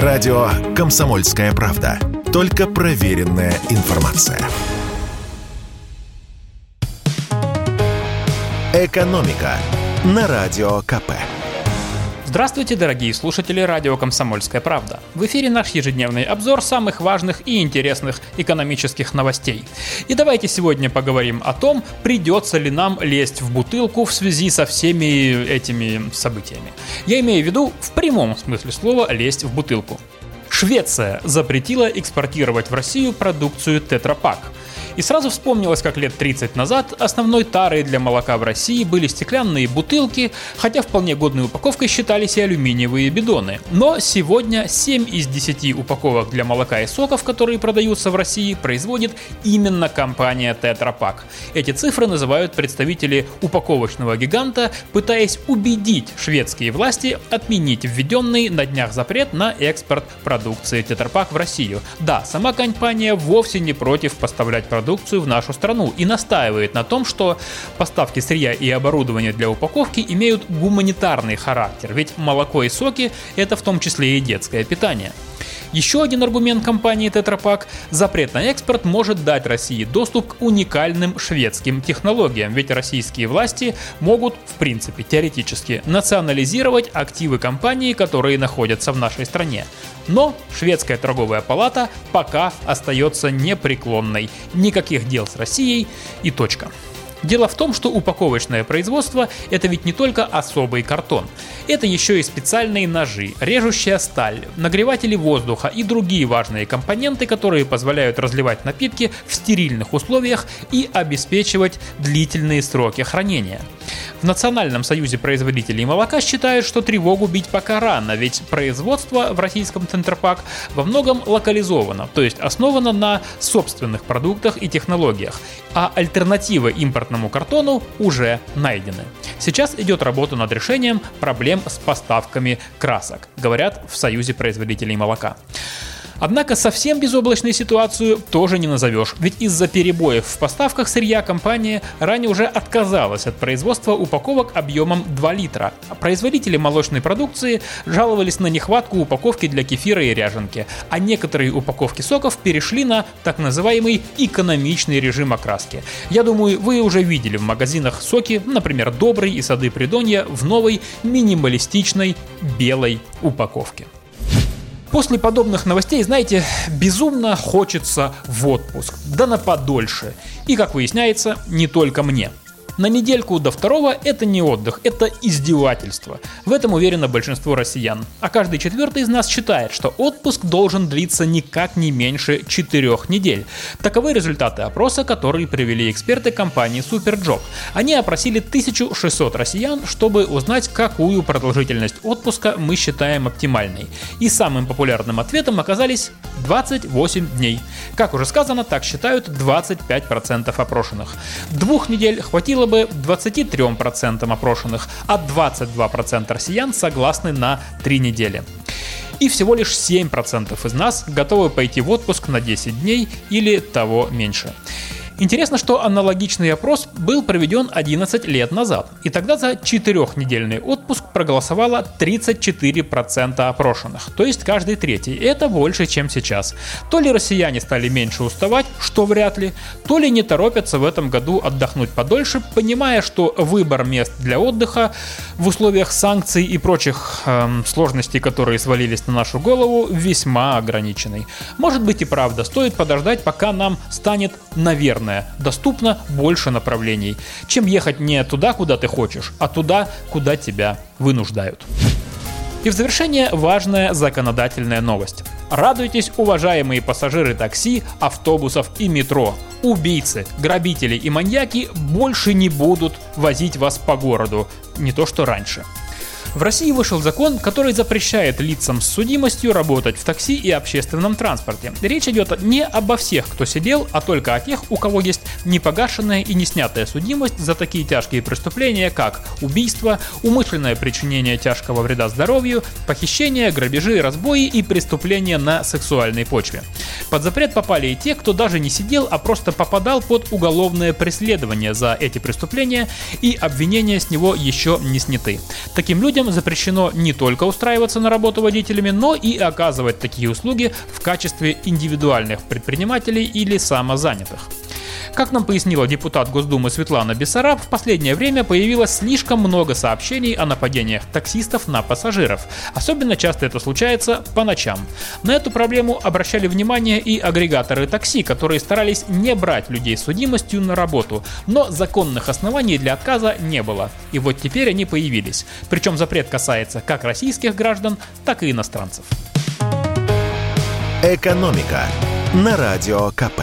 Радио «Комсомольская правда». Только проверенная информация. «Экономика» на Радио КП. Здравствуйте, дорогие слушатели радио «Комсомольская правда». В эфире наш ежедневный обзор самых важных и интересных экономических новостей. И давайте сегодня поговорим о том, придется ли нам лезть в бутылку в связи со всеми этими событиями. Я имею в виду в прямом смысле слова лезть в бутылку. Швеция запретила экспортировать в Россию продукцию Тетрапак – и сразу вспомнилось, как лет 30 назад основной тарой для молока в России были стеклянные бутылки, хотя вполне годной упаковкой считались и алюминиевые бидоны. Но сегодня 7 из 10 упаковок для молока и соков, которые продаются в России, производит именно компания Tetra Pak. Эти цифры называют представители упаковочного гиганта, пытаясь убедить шведские власти отменить введенный на днях запрет на экспорт продукции Tetra Pak в Россию. Да, сама компания вовсе не против поставлять продукцию продукцию в нашу страну и настаивает на том, что поставки сырья и оборудования для упаковки имеют гуманитарный характер, ведь молоко и соки – это в том числе и детское питание. Еще один аргумент компании Tetra Pak – запрет на экспорт может дать России доступ к уникальным шведским технологиям, ведь российские власти могут, в принципе, теоретически, национализировать активы компании, которые находятся в нашей стране. Но шведская торговая палата пока остается непреклонной. Никаких дел с Россией и точка. Дело в том, что упаковочное производство – это ведь не только особый картон. Это еще и специальные ножи, режущая сталь, нагреватели воздуха и другие важные компоненты, которые позволяют разливать напитки в стерильных условиях и обеспечивать длительные сроки хранения. В Национальном союзе производителей молока считают, что тревогу бить пока рано, ведь производство в российском Центропак во многом локализовано, то есть основано на собственных продуктах и технологиях, а альтернативы импортному картону уже найдены. Сейчас идет работа над решением проблем с поставками красок, говорят в Союзе производителей молока. Однако совсем безоблачной ситуацию тоже не назовешь, ведь из-за перебоев в поставках сырья компания ранее уже отказалась от производства упаковок объемом 2 литра. Производители молочной продукции жаловались на нехватку упаковки для кефира и ряженки, а некоторые упаковки соков перешли на так называемый экономичный режим окраски. Я думаю, вы уже видели в магазинах соки, например, Добрый и Сады Придонья в новой минималистичной белой упаковке. После подобных новостей, знаете, безумно хочется в отпуск, да на подольше. И, как выясняется, не только мне – на недельку до второго это не отдых, это издевательство. В этом уверено большинство россиян. А каждый четвертый из нас считает, что отпуск должен длиться никак не меньше четырех недель. Таковы результаты опроса, которые привели эксперты компании Superjob. Они опросили 1600 россиян, чтобы узнать, какую продолжительность отпуска мы считаем оптимальной. И самым популярным ответом оказались 28 дней. Как уже сказано, так считают 25% опрошенных. Двух недель хватило хватило бы 23% опрошенных, а 22% россиян согласны на 3 недели. И всего лишь 7% из нас готовы пойти в отпуск на 10 дней или того меньше. Интересно, что аналогичный опрос был проведен 11 лет назад, и тогда за четырехнедельный отпуск проголосовало 34% опрошенных, то есть каждый третий. Это больше, чем сейчас. То ли россияне стали меньше уставать, что вряд ли, то ли не торопятся в этом году отдохнуть подольше, понимая, что выбор мест для отдыха в условиях санкций и прочих эм, сложностей, которые свалились на нашу голову, весьма ограниченный. Может быть и правда, стоит подождать, пока нам станет, наверное, наверное, доступно больше направлений, чем ехать не туда, куда ты хочешь, а туда, куда тебя вынуждают. И в завершение важная законодательная новость. Радуйтесь, уважаемые пассажиры такси, автобусов и метро. Убийцы, грабители и маньяки больше не будут возить вас по городу, не то что раньше. В России вышел закон, который запрещает лицам с судимостью работать в такси и общественном транспорте. Речь идет не обо всех, кто сидел, а только о тех, у кого есть непогашенная и не снятая судимость за такие тяжкие преступления, как убийство, умышленное причинение тяжкого вреда здоровью, похищение, грабежи, разбои и преступления на сексуальной почве. Под запрет попали и те, кто даже не сидел, а просто попадал под уголовное преследование за эти преступления, и обвинения с него еще не сняты. Таким людям Людям запрещено не только устраиваться на работу водителями, но и оказывать такие услуги в качестве индивидуальных предпринимателей или самозанятых. Как нам пояснила депутат Госдумы Светлана Бессараб, в последнее время появилось слишком много сообщений о нападениях таксистов на пассажиров. Особенно часто это случается по ночам. На эту проблему обращали внимание и агрегаторы такси, которые старались не брать людей с судимостью на работу, но законных оснований для отказа не было. И вот теперь они появились. Причем запрет касается как российских граждан, так и иностранцев. «Экономика» на Радио КП.